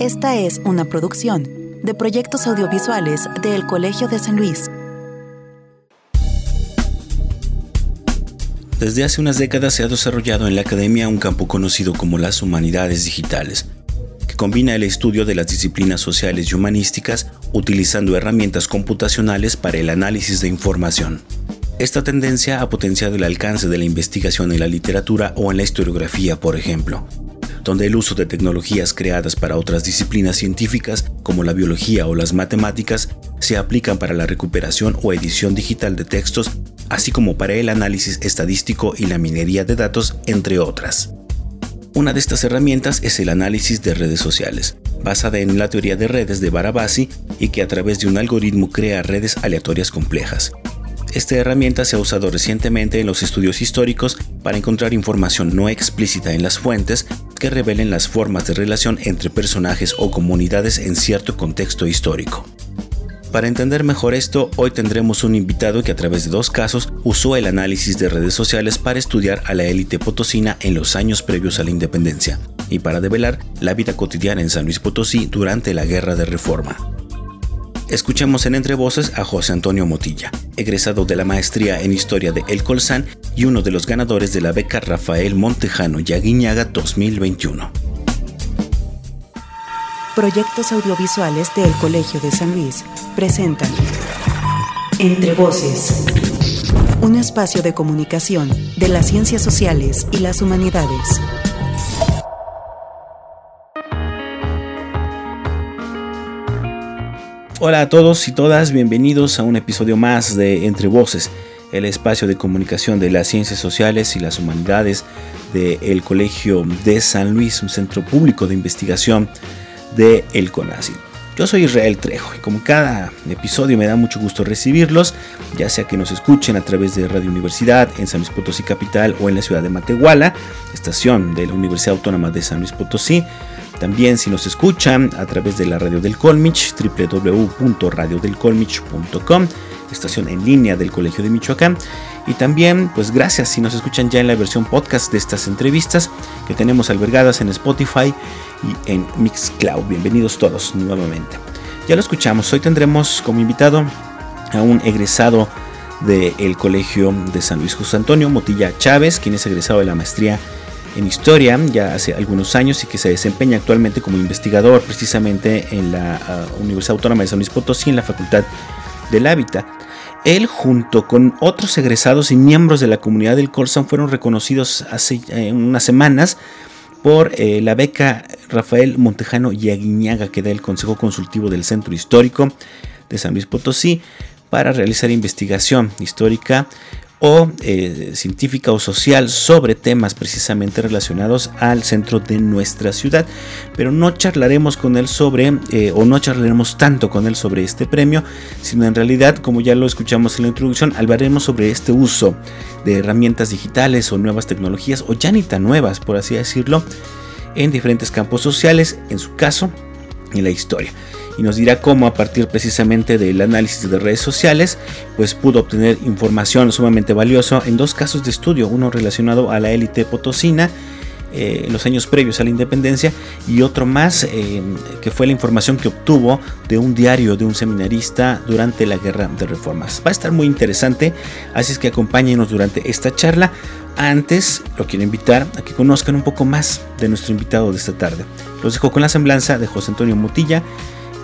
Esta es una producción de proyectos audiovisuales del Colegio de San Luis. Desde hace unas décadas se ha desarrollado en la academia un campo conocido como las humanidades digitales, que combina el estudio de las disciplinas sociales y humanísticas utilizando herramientas computacionales para el análisis de información. Esta tendencia ha potenciado el alcance de la investigación en la literatura o en la historiografía, por ejemplo, donde el uso de tecnologías creadas para otras disciplinas científicas, como la biología o las matemáticas, se aplican para la recuperación o edición digital de textos, así como para el análisis estadístico y la minería de datos, entre otras. Una de estas herramientas es el análisis de redes sociales, basada en la teoría de redes de Barabasi y que a través de un algoritmo crea redes aleatorias complejas. Esta herramienta se ha usado recientemente en los estudios históricos para encontrar información no explícita en las fuentes que revelen las formas de relación entre personajes o comunidades en cierto contexto histórico. Para entender mejor esto, hoy tendremos un invitado que a través de dos casos usó el análisis de redes sociales para estudiar a la élite potosina en los años previos a la independencia y para develar la vida cotidiana en San Luis Potosí durante la Guerra de Reforma. Escuchemos en Entre Voces a José Antonio Motilla, egresado de la maestría en Historia de El Colsán y uno de los ganadores de la beca Rafael Montejano Yaguiñaga 2021. Proyectos audiovisuales del Colegio de San Luis presentan Entre Voces, un espacio de comunicación de las ciencias sociales y las humanidades. Hola a todos y todas, bienvenidos a un episodio más de Entre Voces, el espacio de comunicación de las ciencias sociales y las humanidades del Colegio de San Luis, un centro público de investigación de el CONACYT. Yo soy Israel Trejo y como cada episodio me da mucho gusto recibirlos, ya sea que nos escuchen a través de Radio Universidad en San Luis Potosí Capital o en la ciudad de Matehuala, estación de la Universidad Autónoma de San Luis Potosí, también si nos escuchan a través de la radio del Colmich, www.radiodelcolmich.com, estación en línea del Colegio de Michoacán. Y también, pues gracias si nos escuchan ya en la versión podcast de estas entrevistas que tenemos albergadas en Spotify y en Mixcloud. Bienvenidos todos nuevamente. Ya lo escuchamos, hoy tendremos como invitado a un egresado del Colegio de San Luis José Antonio Motilla Chávez, quien es egresado de la maestría en historia ya hace algunos años y que se desempeña actualmente como investigador precisamente en la ah, Universidad Autónoma de San Luis Potosí en la Facultad del Hábitat. Él junto con otros egresados y miembros de la comunidad del Colsan fueron reconocidos hace eh, unas semanas por eh, la beca Rafael Montejano y Aguiñaga que da el Consejo Consultivo del Centro Histórico de San Luis Potosí para realizar investigación histórica o eh, científica o social sobre temas precisamente relacionados al centro de nuestra ciudad. Pero no charlaremos con él sobre, eh, o no charlaremos tanto con él sobre este premio, sino en realidad, como ya lo escuchamos en la introducción, hablaremos sobre este uso de herramientas digitales o nuevas tecnologías, o ya ni tan nuevas, por así decirlo, en diferentes campos sociales, en su caso, en la historia y nos dirá cómo a partir precisamente del análisis de redes sociales pues pudo obtener información sumamente valiosa en dos casos de estudio, uno relacionado a la élite potosina eh, en los años previos a la independencia y otro más eh, que fue la información que obtuvo de un diario de un seminarista durante la guerra de reformas. Va a estar muy interesante, así es que acompáñenos durante esta charla. Antes, lo quiero invitar a que conozcan un poco más de nuestro invitado de esta tarde. Los dejo con la semblanza de José Antonio Motilla,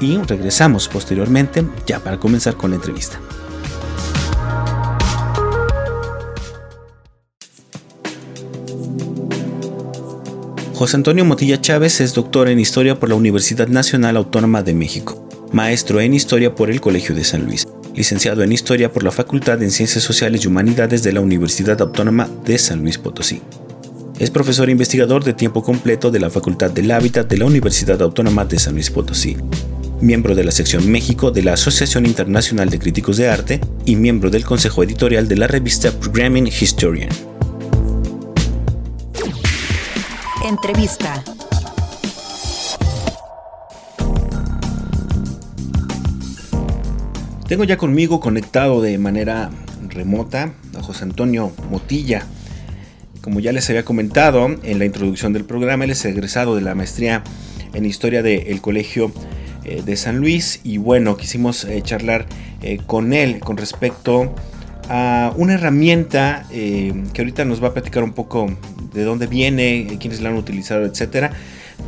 y regresamos posteriormente ya para comenzar con la entrevista. José Antonio Motilla Chávez es doctor en Historia por la Universidad Nacional Autónoma de México, maestro en Historia por el Colegio de San Luis, licenciado en Historia por la Facultad en Ciencias Sociales y Humanidades de la Universidad Autónoma de San Luis Potosí. Es profesor e investigador de tiempo completo de la Facultad del Hábitat de la Universidad Autónoma de San Luis Potosí miembro de la sección México de la Asociación Internacional de Críticos de Arte y miembro del consejo editorial de la revista Programming Historian. Entrevista. Tengo ya conmigo conectado de manera remota a José Antonio Motilla. Como ya les había comentado en la introducción del programa, él es egresado de la maestría en historia del colegio eh, de San Luis y bueno, quisimos eh, charlar eh, con él con respecto a una herramienta que ahorita nos va a platicar un poco de dónde viene, quiénes la han utilizado, etcétera,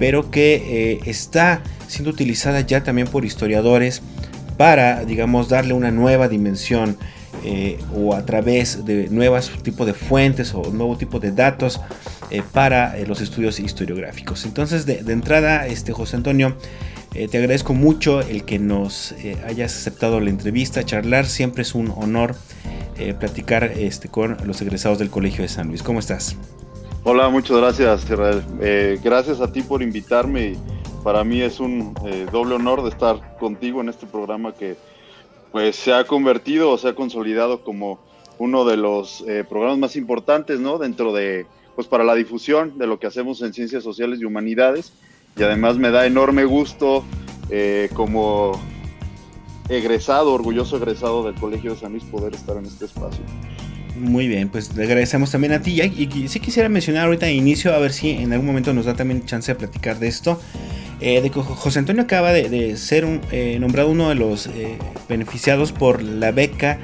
pero que está siendo utilizada ya también por historiadores para, digamos, darle una nueva dimensión o a través de nuevos tipos de fuentes o nuevo tipo de datos para los estudios historiográficos. Entonces, de, de entrada, este José Antonio, eh, te agradezco mucho el que nos eh, hayas aceptado la entrevista, charlar. Siempre es un honor eh, platicar este, con los egresados del Colegio de San Luis. ¿Cómo estás? Hola, muchas gracias, Israel. gracias a ti por invitarme. Para mí es un doble honor de estar contigo en este programa que pues se ha convertido o se ha consolidado como uno de los programas más importantes, ¿no? Dentro de, pues para la difusión de lo que hacemos en ciencias sociales y humanidades y además me da enorme gusto eh, como egresado, orgulloso egresado del Colegio de San Luis poder estar en este espacio. Muy bien, pues le agradecemos también a ti. Y, sí quisiera mencionar ahorita de inicio, a ver si en algún momento nos da también chance de platicar de esto. Eh, de José Antonio acaba de, ser eh, nombrado uno de los beneficiados por la beca eh,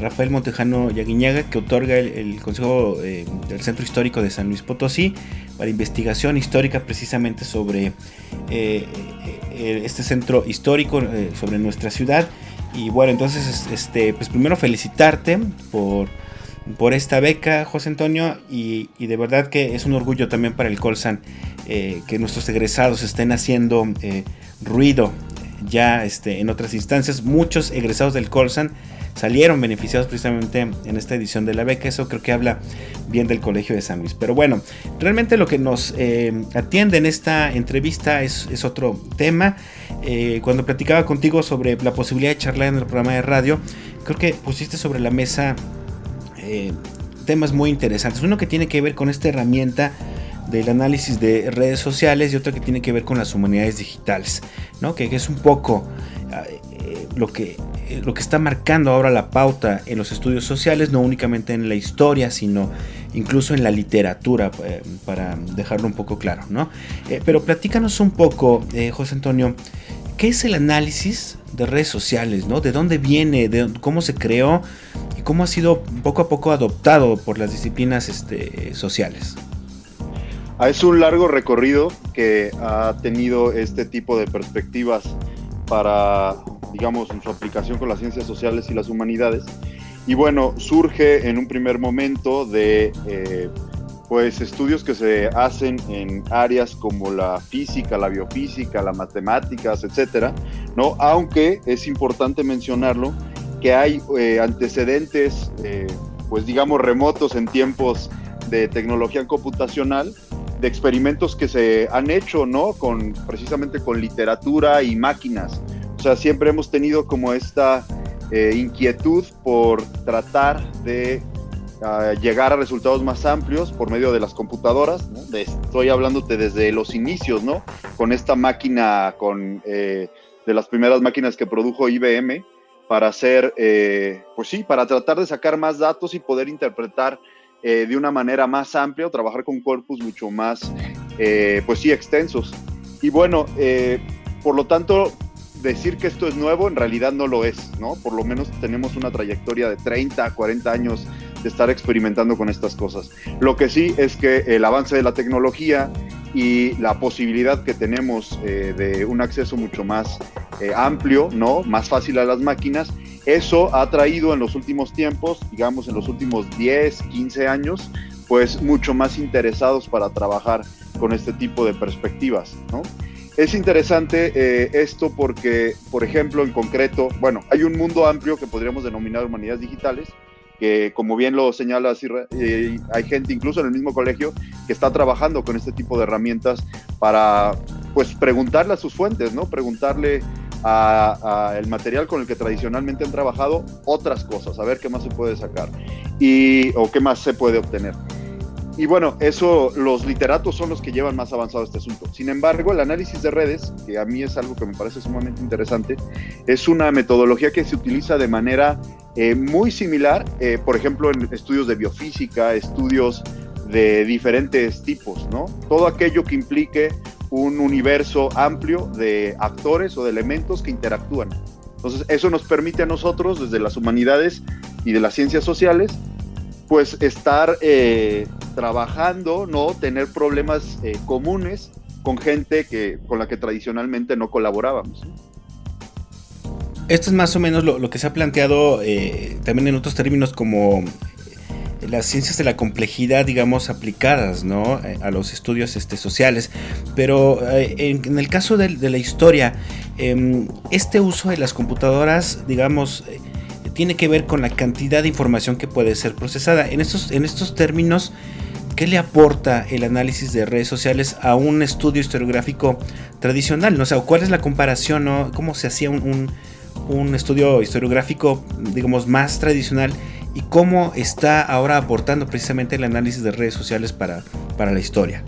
Rafael Montejano Yaguiñaga, que otorga el, Consejo eh, del Centro Histórico de San Luis Potosí para investigación histórica precisamente sobre eh, este centro histórico, sobre nuestra ciudad. Y bueno, entonces, este, pues primero felicitarte por, por esta beca, José Antonio, y, de verdad que es un orgullo también para el Colsan que nuestros egresados estén haciendo ruido ya este, en otras instancias. Muchos egresados del Colsan salieron beneficiados precisamente en esta edición de la beca. Eso creo que habla bien del Colegio de San Luis. Pero bueno, realmente lo que nos eh, atiende en esta entrevista es, otro tema. Eh, cuando platicaba contigo sobre la posibilidad de charlar en el programa de radio, creo que pusiste sobre la mesa eh, temas muy interesantes. Uno que tiene que ver con esta herramienta del análisis de redes sociales y otro que tiene que ver con las humanidades digitales, ¿no? que, que es un poco lo que eh, lo que está marcando ahora la pauta en los estudios sociales, no únicamente en la historia, sino incluso en la literatura, eh, para dejarlo un poco claro, ¿no? Eh, pero platícanos un poco, José Antonio, ¿qué es el análisis de redes sociales, ¿no? ¿De dónde viene? De ¿Cómo se creó? ¿Y cómo ha sido poco a poco adoptado por las disciplinas este, sociales? Ah, es un largo recorrido que ha tenido este tipo de perspectivas para digamos, en su aplicación con las ciencias sociales y las humanidades. Y bueno, surge en un primer momento de eh, pues estudios que se hacen en áreas como la física, la biofísica, las matemáticas, etcétera, ¿no? Aunque es importante mencionarlo que hay eh, antecedentes, eh, pues digamos, remotos en tiempos de tecnología computacional, de experimentos que se han hecho, ¿no? Con, precisamente con literatura y máquinas, o sea, siempre hemos tenido como esta eh, inquietud por tratar de ah, llegar a resultados más amplios por medio de las computadoras. ¿no? estoy hablándote desde los inicios, ¿no? Con esta máquina, con eh, de las primeras máquinas que produjo IBM para hacer, eh, pues sí, para tratar de sacar más datos y poder interpretar de una manera más amplia o trabajar con corpus mucho más, pues sí, extensos. Y bueno, por lo tanto, decir que esto es nuevo en realidad no lo es, ¿no? Por lo menos tenemos una trayectoria de 30, 40 años de estar experimentando con estas cosas. Lo que sí es que el avance de la tecnología y la posibilidad que tenemos eh, de un acceso mucho más eh, amplio, ¿no? Más fácil a las máquinas, eso ha traído en los últimos tiempos, digamos en los últimos 10, 15 años, pues mucho más interesados para trabajar con este tipo de perspectivas, ¿no? Es interesante eh, esto porque, por ejemplo, en concreto, bueno, hay un mundo amplio que podríamos denominar humanidades digitales, que como bien lo señala, eh, hay gente incluso en el mismo colegio que está trabajando con este tipo de herramientas para, pues, preguntarle a sus fuentes, ¿no? Preguntarle a, el material con el que tradicionalmente han trabajado otras cosas, a ver qué más se puede sacar y, o qué más se puede obtener. Y bueno, eso, los literatos son los que llevan más avanzado este asunto. Sin embargo, el análisis de redes, que a mí es algo que me parece sumamente interesante, es una metodología que se utiliza de manera eh, muy similar, eh, por ejemplo, en estudios de biofísica, estudios de diferentes tipos, ¿no? Todo aquello que implique un universo amplio de actores o de elementos que interactúan. Entonces, eso nos permite a nosotros, desde las humanidades y de las ciencias sociales, pues estar eh, trabajando, ¿no? Tener problemas eh, comunes con gente que, con la que tradicionalmente no colaborábamos. Esto es más o menos lo, que se ha planteado eh, también en otros términos como las ciencias de la complejidad, digamos, aplicadas ¿no? A los estudios este, sociales. Pero en, el caso de, la historia, em, este uso de las computadoras, digamos, tiene que ver con la cantidad de información que puede ser procesada. En estos, en estos términos, ¿qué le aporta el análisis de redes sociales a un estudio historiográfico tradicional? ¿no? O ¿cuál es la comparación? ¿no? ¿Cómo se hacía un, un estudio historiográfico, digamos, más tradicional? y cómo está ahora aportando precisamente el análisis de redes sociales para, para la historia.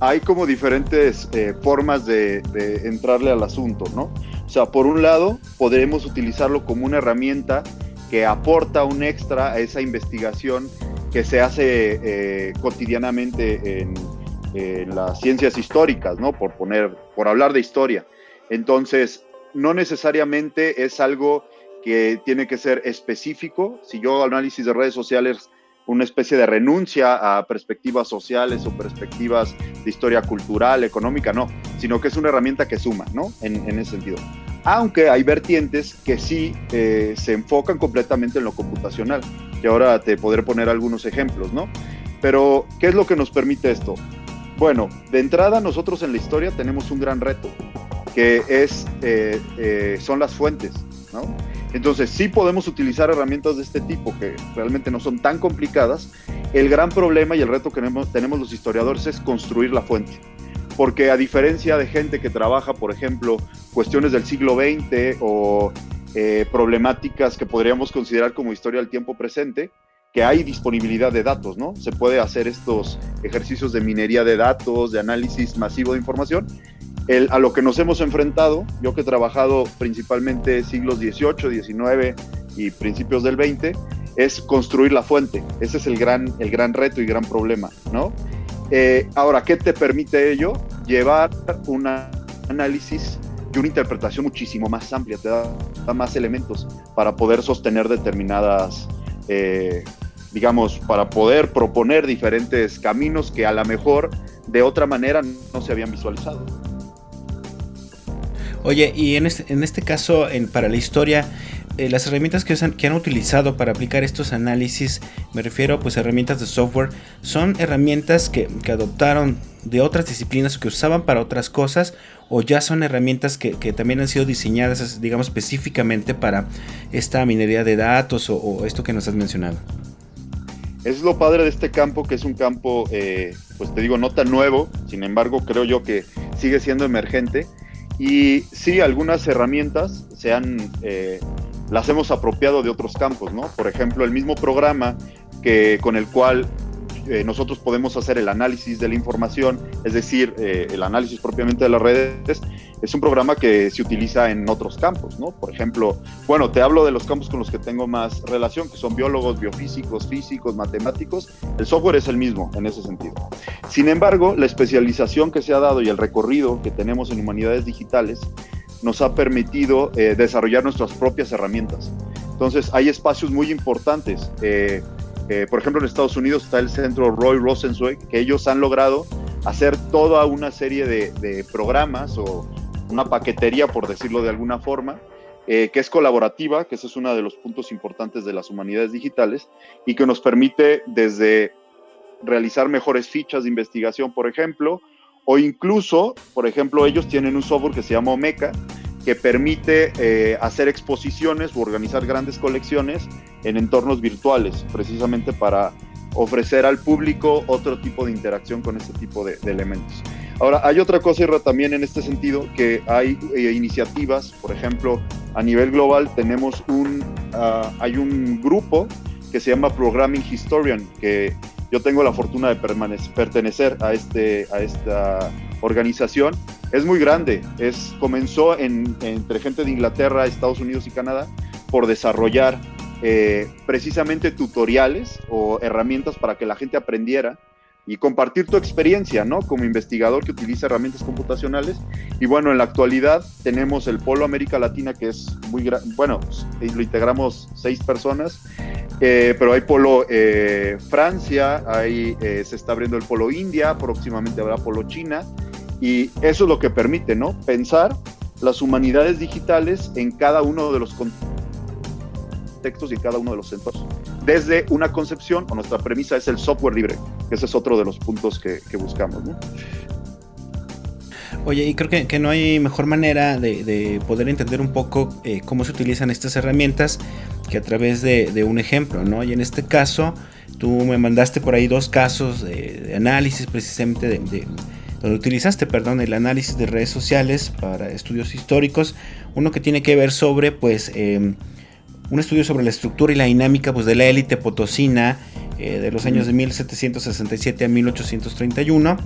Hay como diferentes eh, formas de, entrarle al asunto, ¿no? Sea, por un lado, podremos utilizarlo como una herramienta que aporta un extra a esa investigación que se hace eh, cotidianamente en, en, las ciencias históricas, ¿no? Por poner, por hablar de historia. Entonces, no necesariamente es algo que tiene que ser específico. Si yo análisis de redes sociales, una especie de renuncia a perspectivas sociales o perspectivas de historia cultural, económica, no, sino que es una herramienta que suma, ¿no? En, ese sentido. Aunque hay vertientes que sí eh, se enfocan completamente en lo computacional, que ahora te podré poner algunos ejemplos, ¿no? Pero, ¿qué es lo que nos permite esto? Bueno, de entrada nosotros en la historia tenemos un gran reto, que es, eh, eh, son las fuentes, ¿no? Entonces, sí podemos utilizar herramientas de este tipo que realmente no son tan complicadas. El gran problema y el reto que tenemos, los historiadores es construir la fuente. Porque a diferencia de gente que trabaja, por ejemplo, cuestiones del siglo XX o eh, problemáticas que podríamos considerar como historia del tiempo presente, que hay disponibilidad de datos, ¿no? Se puede hacer estos ejercicios de minería de datos, de análisis masivo de información, a lo que nos hemos enfrentado, yo que he trabajado principalmente siglos XVIII, XIX y principios del XX, es construir la fuente. Ese es el gran, el gran reto y gran problema, ¿no? Eh, ahora, ¿qué te permite ello? Llevar un análisis y una interpretación muchísimo más amplia, te da, más elementos para poder sostener determinadas, eh, digamos, para poder proponer diferentes caminos que a lo mejor de otra manera no se habían visualizado. Oye, y en este, en este caso, en, para la historia, eh, las herramientas que, han utilizado para aplicar estos análisis, me refiero pues a herramientas de software, son herramientas que, adoptaron de otras disciplinas o que usaban para otras cosas o ya son herramientas que, también han sido diseñadas, digamos, específicamente para esta minería de datos o, esto que nos has mencionado. Es lo padre de este campo, que es un campo, eh, pues te digo, no tan nuevo, sin embargo creo yo que sigue siendo emergente y sí, algunas herramientas se han, eh, las hemos apropiado de otros campos, ¿no? Por ejemplo, el mismo programa que, con el cual eh, nosotros podemos hacer el análisis de la información, es decir, eh, el análisis propiamente de las redes, es un programa que se utiliza en otros campos, ¿no? Por ejemplo, bueno, te hablo de los campos con los que tengo más relación, que son biólogos, biofísicos, físicos, matemáticos. El software es el mismo en ese sentido. Sin embargo, la especialización que se ha dado y el recorrido que tenemos en humanidades digitales nos ha permitido eh, desarrollar nuestras propias herramientas. Entonces, hay espacios muy importantes. Eh, por ejemplo, en Estados Unidos está el centro Roy Rosenzweig, que ellos han logrado hacer toda una serie de, programas o una paquetería, por decirlo de alguna forma, eh, que es colaborativa, que ese es uno de los puntos importantes de las humanidades digitales y que nos permite desde realizar mejores fichas de investigación, por ejemplo, o incluso, por ejemplo, ellos tienen un software que se llama Omeka, que permite eh, hacer exposiciones o organizar grandes colecciones en entornos virtuales, precisamente para ofrecer al público otro tipo de interacción con este tipo de, elementos. Ahora, hay otra cosa también en este sentido, que hay eh, iniciativas, por ejemplo, a nivel global tenemos un, ah, hay un grupo que se llama Programming Historian, que yo tengo la fortuna de pertenecer a, este, a esta organización es muy grande. Es, comenzó entre gente de Inglaterra, Estados Unidos y Canadá por desarrollar eh, precisamente tutoriales o herramientas para que la gente aprendiera y compartir tu experiencia, ¿no? Como investigador que utiliza herramientas computacionales. Y bueno, en la actualidad tenemos el Polo América Latina, que es muy bueno, lo integramos seis personas, eh, pero hay Polo eh, Francia, ahí eh, se está abriendo el Polo India, próximamente habrá Polo China, y eso es lo que permite, ¿no? Pensar las humanidades digitales en cada uno de los contextos y en cada uno de los centros desde una concepción, o nuestra premisa es el software libre, ese es otro de los puntos que, buscamos. Oye, y creo que, no hay mejor manera de, poder entender un poco eh, cómo se utilizan estas herramientas que a través de, un ejemplo, ¿no? Y en este caso, tú me mandaste por ahí dos casos de, análisis precisamente de, donde utilizaste, perdón, el análisis de redes sociales para estudios históricos, uno que tiene que ver sobre, pues, em, un estudio sobre la estructura y la dinámica pues, de la élite potosina eh, de los años de 1767 a 1831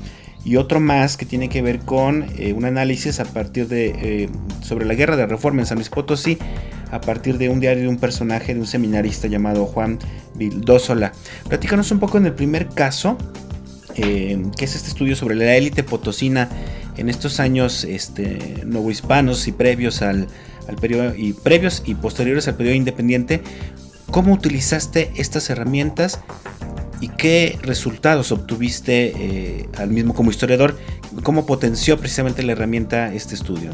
y otro más que tiene que ver con eh, un análisis a partir de eh, sobre la guerra de reforma en San Luis Potosí a partir de un diario de un personaje de un seminarista llamado Juan Vildósola. Platícanos un poco en el primer caso, que es este estudio sobre la élite potosina en estos años este, novohispanos y previos al, al periodo y previos y posteriores al periodo independiente, ¿cómo utilizaste estas herramientas y qué resultados obtuviste eh, al mismo como historiador? ¿Cómo potenció precisamente la herramienta este estudio?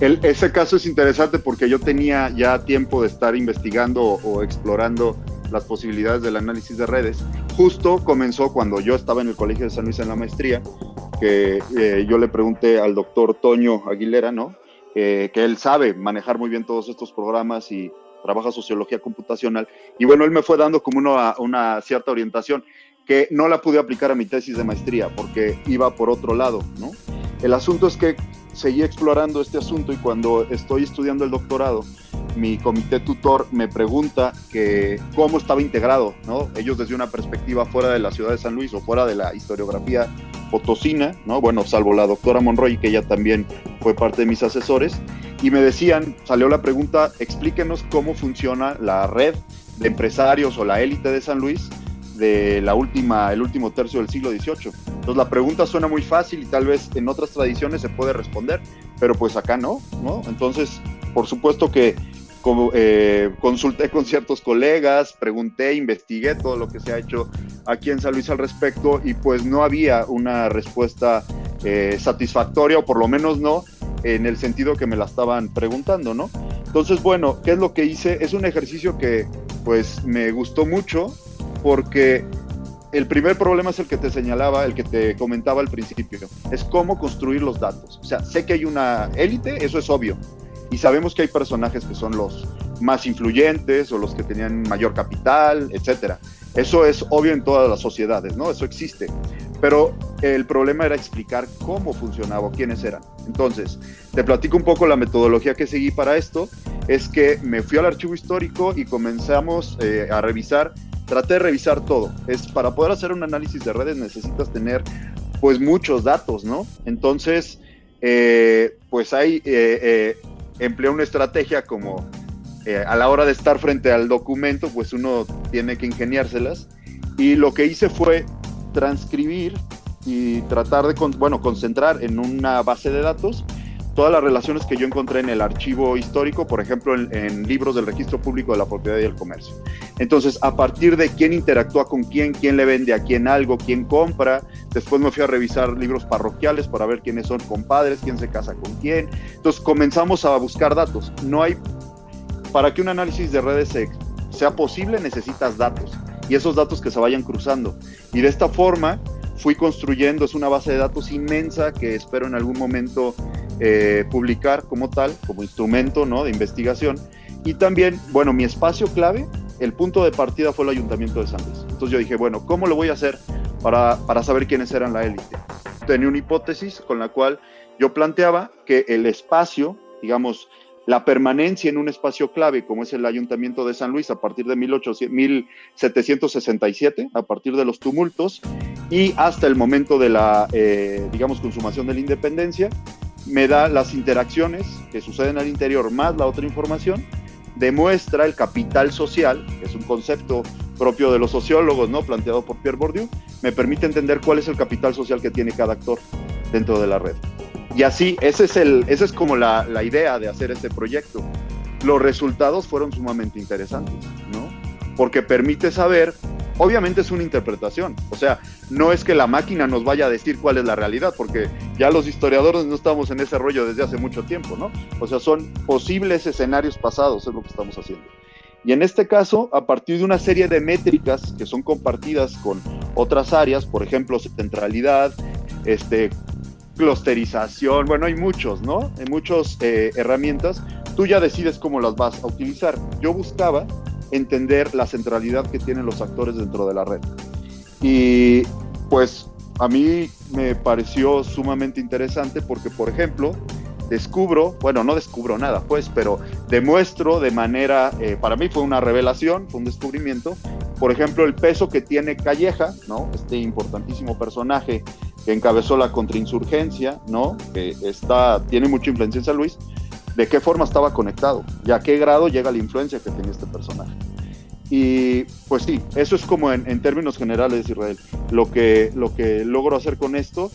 El, ese caso es interesante porque yo tenía ya tiempo de estar investigando o, explorando las posibilidades del análisis de redes. Justo comenzó cuando yo estaba en el Colegio de San Luis en la maestría, que eh, yo le pregunté al doctor Toño Aguilera, ¿no? Que él sabe manejar muy bien todos estos programas y trabaja sociología computacional. Y bueno, él me fue dando como una, una cierta orientación que no la pude aplicar a mi tesis de maestría porque iba por otro lado, ¿no? El asunto es que seguí explorando este asunto y cuando estoy estudiando el doctorado, mi comité tutor me pregunta que cómo estaba integrado, ¿no? Ellos desde una perspectiva fuera de la ciudad de San Luis o fuera de la historiografía potosina, ¿no? Bueno, salvo la doctora Monroy, que ella también fue parte de mis asesores, y me decían, salió la pregunta, explíquenos cómo funciona la red de empresarios o la élite de San Luis de la última, el último tercio del siglo XVIII. Entonces la pregunta suena muy fácil y tal vez en otras tradiciones se puede responder, pero pues acá no, ¿no? Entonces, por supuesto que eh, consulté con ciertos colegas, pregunté, investigué todo lo que se ha hecho aquí en San Luis al respecto y pues no había una respuesta eh, satisfactoria o por lo menos no en el sentido que me la estaban preguntando, ¿no? Entonces, bueno, ¿qué es lo que hice? Es un ejercicio que pues me gustó mucho porque el primer problema es el que te señalaba, el que te comentaba al principio, es cómo construir los datos. O sea, sé que hay una élite, eso es obvio, y sabemos que hay personajes que son los más influyentes o los que tenían mayor capital, etcétera. Eso es obvio en todas las sociedades, ¿no? Eso existe. Pero el problema era explicar cómo funcionaba, quiénes eran. Entonces, te platico un poco la metodología que seguí para esto. Es que me fui al archivo histórico y comenzamos eh, a revisar, traté de revisar todo. Es para poder hacer un análisis de redes necesitas tener pues muchos datos, ¿no? Entonces, eh, pues hay eh, empleé una estrategia como eh, a la hora de estar frente al documento, pues uno tiene que ingeniárselas. Y lo que hice fue transcribir y tratar de, bueno, concentrar en una base de datos todas las relaciones que yo encontré en el archivo histórico, por ejemplo, en, libros del registro público de la propiedad y el comercio. Entonces, a partir de quién interactúa con quién, quién le vende a quién algo, quién compra, después me fui a revisar libros parroquiales para ver quiénes son compadres, quién se casa con quién. Entonces, comenzamos a buscar datos. No hay, para que un análisis de redes sea posible, necesitas datos y esos datos que se vayan cruzando. Y de esta forma, fui construyendo, es una base de datos inmensa que espero en algún momento eh, publicar como tal, como instrumento ¿no? de investigación. Y también, bueno, mi espacio clave, el punto de partida fue el Ayuntamiento de San Luis. Entonces yo dije, bueno, ¿cómo lo voy a hacer para, para saber quiénes eran la élite? Tenía una hipótesis con la cual yo planteaba que el espacio, digamos, la permanencia en un espacio clave como es el Ayuntamiento de San Luis a partir de 1767, a partir de los tumultos y hasta el momento de la, eh, digamos, consumación de la independencia, me da las interacciones que suceden al interior más la otra información, demuestra el capital social, que es un concepto propio de los sociólogos, ¿no? Planteado por Pierre Bourdieu, me permite entender cuál es el capital social que tiene cada actor dentro de la red. Y así, ese es el, esa es como la, la idea de hacer este proyecto. Los resultados fueron sumamente interesantes, ¿no? Porque permite saber obviamente es una interpretación, o sea, no es que la máquina nos vaya a decir cuál es la realidad, porque ya los historiadores no estamos en ese rollo desde hace mucho tiempo, ¿no? O sea, son posibles escenarios pasados, es lo que estamos haciendo. Y en este caso, a partir de una serie de métricas que son compartidas con otras áreas, por ejemplo, centralidad, este, clusterización, bueno, hay muchos, ¿no? Hay muchas eh, herramientas, tú ya decides cómo las vas a utilizar. Yo buscaba entender la centralidad que tienen los actores dentro de la red. Y pues a mí me pareció sumamente interesante porque, por ejemplo, descubro, bueno, no descubro nada, pues, pero demuestro de manera, eh, para mí fue una revelación, fue un descubrimiento, por ejemplo, el peso que tiene Calleja, ¿no? Este importantísimo personaje que encabezó la contrainsurgencia, ¿no? Que está, tiene mucha influencia en San Luis, de qué forma estaba conectado y a qué grado llega la influencia que tenía este personaje. Y pues sí, eso es como en, términos generales, Israel, lo que, lo que logro hacer con esto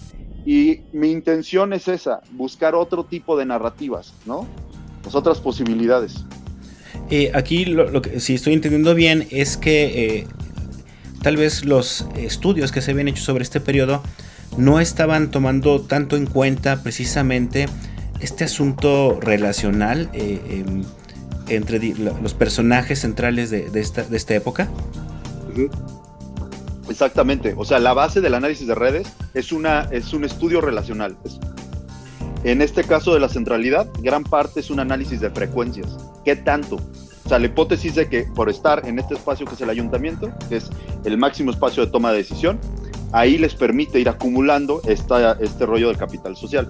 y mi intención es esa, buscar otro tipo de narrativas, ¿no? Las otras posibilidades. Eh, aquí, lo, que, si estoy entendiendo bien, es que eh, tal vez los estudios que se habían hecho sobre este periodo no estaban tomando tanto en cuenta precisamente este asunto relacional eh, em, entre los personajes centrales de, esta, de esta, época. Exactamente, o sea, la base del análisis de redes es, una, es un estudio relacional. En este caso de la centralidad, gran parte es un análisis de frecuencias. ¿Qué tanto? O sea, la hipótesis de que por estar en este espacio que es el ayuntamiento, que es el máximo espacio de toma de decisión, ahí les permite ir acumulando esta, este rollo del capital social.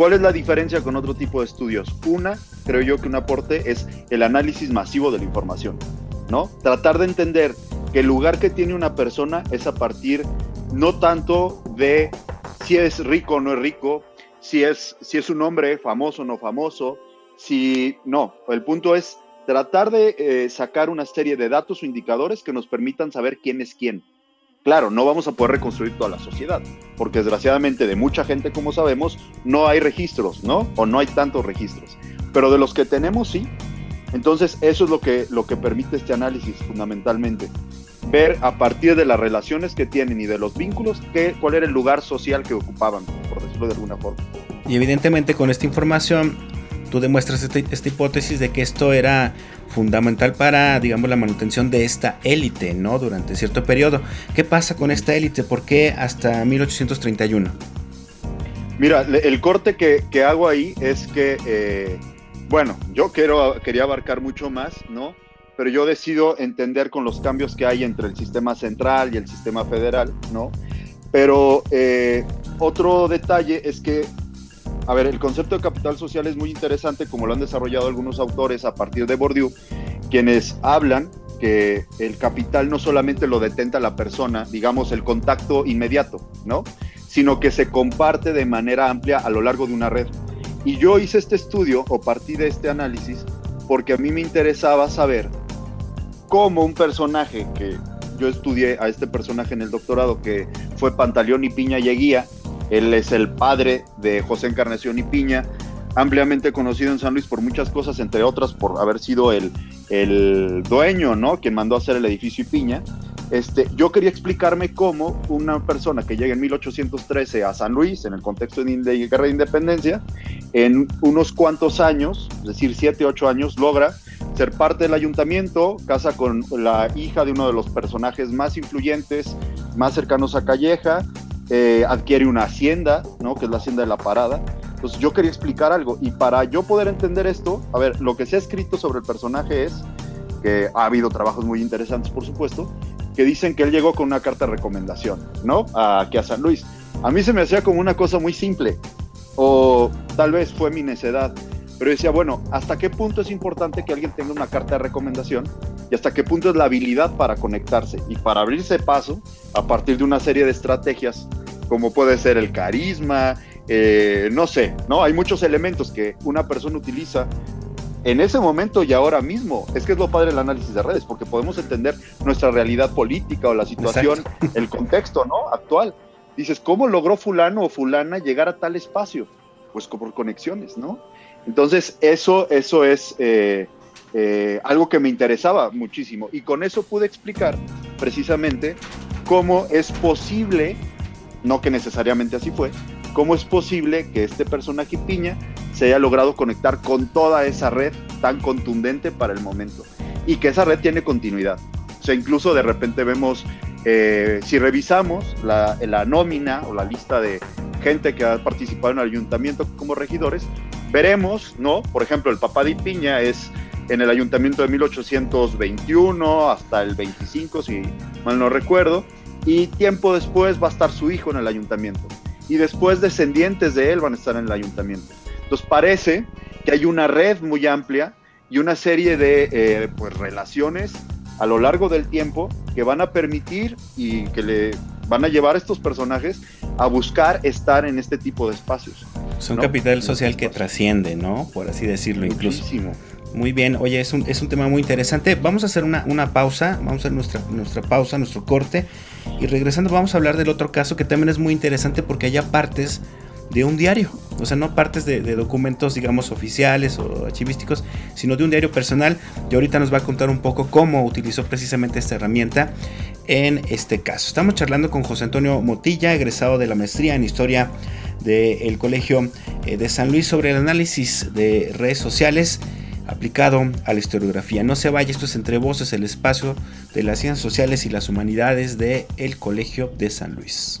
¿Cuál es la diferencia con otro tipo de estudios? Una, creo yo que un aporte es el análisis masivo de la información, ¿no? Tratar de entender que el lugar que tiene una persona es a partir no tanto de si es rico o no es rico, si es, si es un hombre famoso o no famoso, si no, el punto es tratar de eh, sacar una serie de datos o indicadores que nos permitan saber quién es quién. Claro, no vamos a poder reconstruir toda la sociedad, porque desgraciadamente de mucha gente, como sabemos, no hay registros, ¿no? O no hay tantos registros. Pero de los que tenemos, sí. Entonces, eso es lo que, lo que permite este análisis fundamentalmente ver a partir de las relaciones que tienen y de los vínculos qué, cuál era el lugar social que ocupaban, por decirlo de alguna forma. Y evidentemente con esta información tú demuestras esta, hipótesis de que esto era fundamental para, digamos, la manutención de esta élite, ¿no? Durante cierto periodo. ¿Qué pasa con esta élite? ¿Por qué hasta 1831? Mira, el corte que, que hago ahí es que, eh, bueno, yo quería abarcar mucho más, ¿no? pero yo decido entender con los cambios que hay entre el sistema central y el sistema federal, ¿no? Pero eh, otro detalle es que, a ver, el concepto de capital social es muy interesante, como lo han desarrollado algunos autores a partir de Bourdieu, quienes hablan que el capital no solamente lo detenta la persona, digamos, el contacto inmediato, ¿no? Sino que se comparte de manera amplia a lo largo de una red. Y yo hice este estudio o partí de este análisis porque a mí me interesaba saber como un personaje que yo estudié a este personaje en el doctorado que fue Pantaleón y Piña Yeguía. Él es el padre de José Encarnación y Piña, ampliamente conocido en San Luis por muchas cosas, entre otras por haber sido el, el dueño, ¿no? Quien mandó a hacer el edificio y Piña. Este, yo quería explicarme cómo una persona que llega en 1813 a San Luis, en el contexto de, de guerra de independencia, en unos cuantos años, es decir, siete, ocho años, logra ser parte del ayuntamiento, casa con la hija de uno de los personajes más influyentes, más cercanos a Calleja, eh, adquiere una hacienda, ¿no? que es la hacienda de la parada. Entonces yo quería explicar algo y para yo poder entender esto, a ver, lo que se ha escrito sobre el personaje es que ha habido trabajos muy interesantes, por supuesto, que dicen que él llegó con una carta de recomendación, ¿no? Aquí a San Luis. A mí se me hacía como una cosa muy simple, o tal vez fue mi necedad, pero decía, bueno, ¿hasta qué punto es importante que alguien tenga una carta de recomendación? Y hasta qué punto es la habilidad para conectarse y para abrirse paso a partir de una serie de estrategias, como puede ser el carisma, eh, no sé, ¿no? Hay muchos elementos que una persona utiliza en ese momento y ahora mismo. Es que es lo padre del análisis de redes, porque podemos entender nuestra realidad política o la situación, el contexto ¿no? actual. Dices, ¿cómo logró fulano o fulana llegar a tal espacio? Pues por conexiones, ¿no? Entonces, eso, eso es eh, eh, algo que me interesaba muchísimo. Y con eso pude explicar precisamente cómo es posible, no que necesariamente así fue, cómo es posible que este personaje Piña se haya logrado conectar con toda esa red tan contundente para el momento y que esa red tiene continuidad. O sea, incluso de repente vemos, eh, si revisamos la, la, nómina o la lista de gente que ha participado en el ayuntamiento como regidores, veremos, ¿no? Por ejemplo, el papá de Piña es en el ayuntamiento de 1821 hasta el 25, si mal no recuerdo, y tiempo después va a estar su hijo en el ayuntamiento. Y después descendientes de él van a estar en el ayuntamiento. Entonces parece que hay una red muy amplia y una serie de eh, pues, relaciones a lo largo del tiempo que van a permitir y que le van a llevar a estos personajes a buscar estar en este tipo de espacios. Es un capital social que trasciende, ¿no? Por así decirlo, incluso. Muy bien, oye, es un, es un tema muy interesante. Vamos a hacer una, una, pausa, vamos a hacer nuestra, nuestra pausa, nuestro corte. Y regresando vamos a hablar del otro caso que también es muy interesante porque hay partes de un diario, o sea, no partes de, documentos, digamos, oficiales o archivísticos, sino de un diario personal. Y ahorita nos va a contar un poco cómo utilizó precisamente esta herramienta en este caso. Estamos charlando con José Antonio Motilla, egresado de la maestría en historia del Colegio eh, de San Luis sobre el análisis de redes sociales aplicado a la historiografía. No se vaya, esto es Entre Voces, el espacio de las ciencias sociales y las humanidades del el Colegio de San Luis.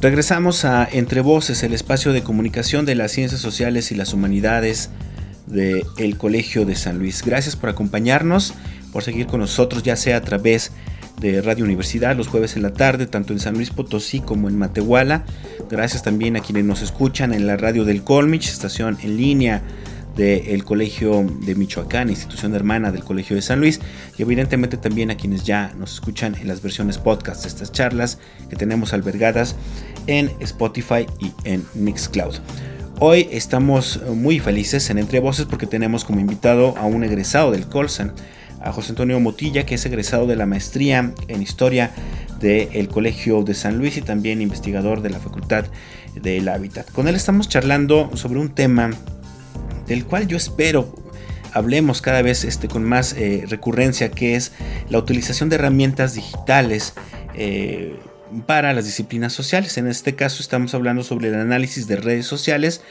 Regresamos a Entre Voces, el espacio de comunicación de las ciencias sociales y las humanidades del Colegio de San Luis. Gracias por acompañarnos, por seguir con nosotros, ya sea a través de Radio Universidad los jueves en la tarde, tanto en San Luis Potosí como en Matehuala. Gracias también a quienes nos escuchan en la radio del Colmich, estación en línea del Colegio de Michoacán, institución hermana del Colegio de San Luis, y evidentemente también a quienes ya nos escuchan en las versiones podcast de estas charlas que tenemos albergadas en Spotify y en Mixcloud. Hoy estamos muy felices en Entre Voces porque tenemos como invitado a un egresado del Colsan, a José Antonio Motilla, que es egresado de la maestría en historia del Colegio de San Luis y también investigador de la Facultad del Hábitat. Con él estamos charlando sobre un tema del cual yo espero hablemos cada vez este, con más eh, recurrencia, que es la utilización de herramientas digitales eh, para las disciplinas sociales. En este caso estamos hablando sobre el análisis de redes sociales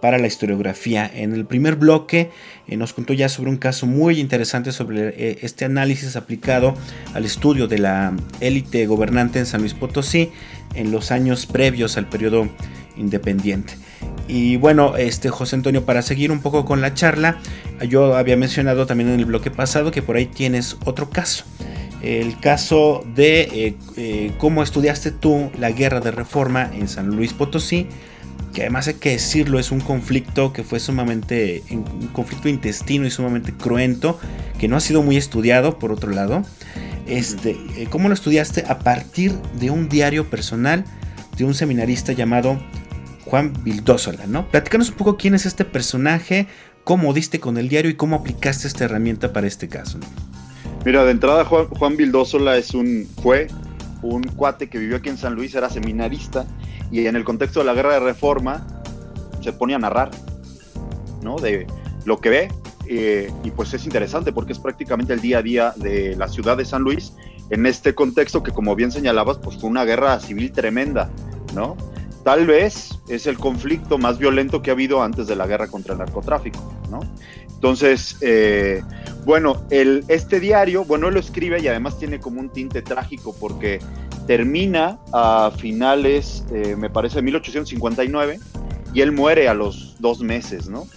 para la historiografía. En el primer bloque eh, nos contó ya sobre un caso muy interesante sobre este análisis aplicado al estudio de la élite gobernante en San Luis Potosí en los años previos al periodo independiente. Y bueno, este José Antonio, para seguir un poco con la charla, yo había mencionado también en el bloque pasado que por ahí tienes otro caso. El caso de eh, eh, cómo estudiaste tú la guerra de reforma en San Luis Potosí, que además hay que decirlo, es un conflicto que fue sumamente, un conflicto intestino y sumamente cruento, que no ha sido muy estudiado por otro lado. Este, eh, ¿Cómo lo estudiaste? A partir de un diario personal de un seminarista llamado Juan Vildósola, ¿no? Platícanos un poco quién es este personaje, cómo diste con el diario y cómo aplicaste esta herramienta para este caso. Mira, de entrada Juan, Juan Vildósola es un, fue un cuate que vivió aquí en San Luis, era seminarista y en el contexto de la guerra de reforma se pone a narrar, ¿no? De lo que ve eh, y pues es interesante porque es prácticamente el día a día de la ciudad de San Luis en este contexto que como bien señalabas pues fue una guerra civil tremenda, ¿no? Tal vez es el conflicto más violento que ha habido antes de la guerra contra el narcotráfico, ¿no? Entonces, eh, bueno, el, este diario, bueno, él lo escribe y además tiene como un tinte trágico porque termina a finales, eh, me parece, de 1859 y él muere a los dos meses, ¿no?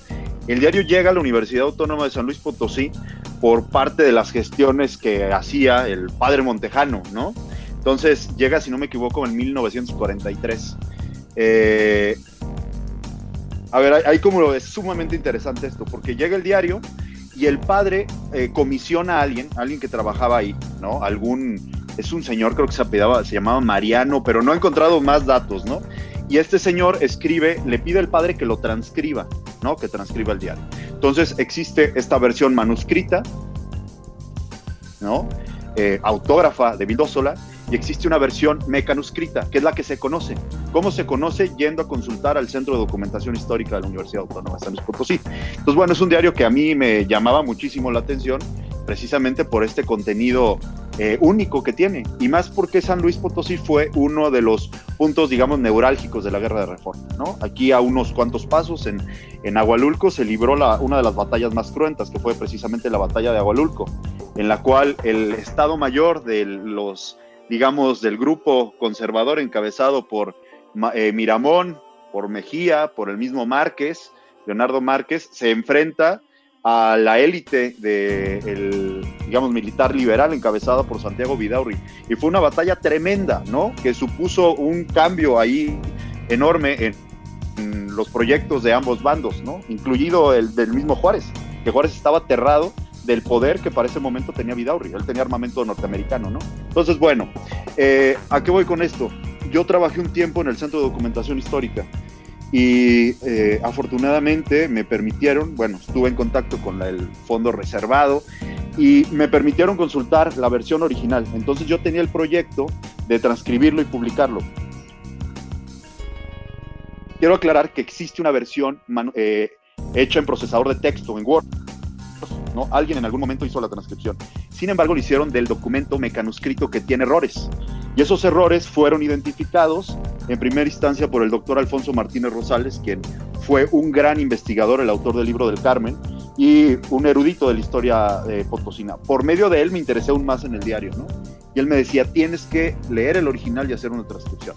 El diario llega a la Universidad Autónoma de San Luis Potosí por parte de las gestiones que hacía el padre Montejano, ¿no? Entonces llega, si no me equivoco, en 1943. Eh, a ver, hay, como es sumamente interesante esto, porque llega el diario y el padre eh, comisiona a alguien, alguien que trabajaba ahí, ¿no? Algún, es un señor, creo que se, apedaba, se llamaba Mariano, pero no ha encontrado más datos, ¿no? Y este señor escribe, le pide al padre que lo transcriba, ¿no? Que transcriba el diario. Entonces existe esta versión manuscrita, ¿no? Eh, autógrafa de Vildósola, y existe una versión mecanuscrita, que es la que se conoce. ¿Cómo se conoce? Yendo a consultar al Centro de Documentación Histórica de la Universidad Autónoma de San Luis Potosí. Entonces, bueno, es un diario que a mí me llamaba muchísimo la atención, precisamente por este contenido eh, único que tiene, y más porque San Luis Potosí fue uno de los puntos, digamos, neurálgicos de la guerra de reforma. ¿no? Aquí a unos cuantos pasos, en, en Agualulco, se libró la, una de las batallas más cruentas, que fue precisamente la batalla de Agualulco, en la cual el Estado Mayor de los digamos, del grupo conservador encabezado por eh, Miramón, por Mejía, por el mismo Márquez, Leonardo Márquez, se enfrenta a la élite del, digamos, militar liberal encabezada por Santiago Vidaurri. Y fue una batalla tremenda, ¿no? Que supuso un cambio ahí enorme en, en los proyectos de ambos bandos, ¿no? Incluido el del mismo Juárez, que Juárez estaba aterrado del poder que para ese momento tenía Vidaurri. Él tenía armamento norteamericano, ¿no? Entonces, bueno, eh, ¿a qué voy con esto? Yo trabajé un tiempo en el Centro de Documentación Histórica y eh, afortunadamente me permitieron, bueno, estuve en contacto con el fondo reservado y me permitieron consultar la versión original. Entonces yo tenía el proyecto de transcribirlo y publicarlo. Quiero aclarar que existe una versión eh, hecha en procesador de texto, en Word Alguien en algún momento hizo la transcripción. Sin embargo, lo hicieron del documento mecanuscrito que tiene errores. Y esos errores fueron identificados en primera instancia por el doctor Alfonso Martínez Rosales, quien fue un gran investigador, el autor del libro del Carmen, y un erudito de la historia de potosina. Por medio de él me interesé aún más en el diario, ¿no? Y él me decía, tienes que leer el original y hacer una transcripción.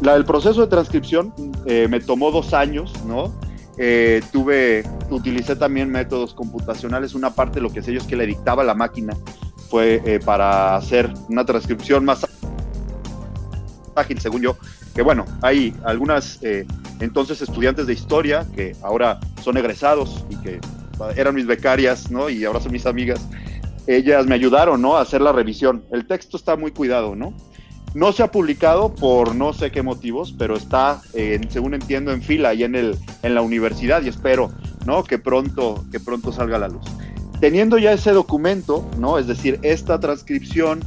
La, el proceso de transcripción eh, me tomó dos años, ¿no? Eh, tuve, utilicé también métodos computacionales. Una parte de lo que sé yo es que le dictaba la máquina fue eh, para hacer una transcripción más ágil, según yo. Que bueno, hay algunas eh, entonces estudiantes de historia que ahora son egresados y que eran mis becarias, ¿no? Y ahora son mis amigas. Ellas me ayudaron, ¿no? A hacer la revisión. El texto está muy cuidado, ¿no? No se ha publicado por no sé qué motivos, pero está, según entiendo, en fila y en, el, en la universidad y espero ¿no? que, pronto, que pronto salga a la luz. Teniendo ya ese documento, ¿no? es decir, esta transcripción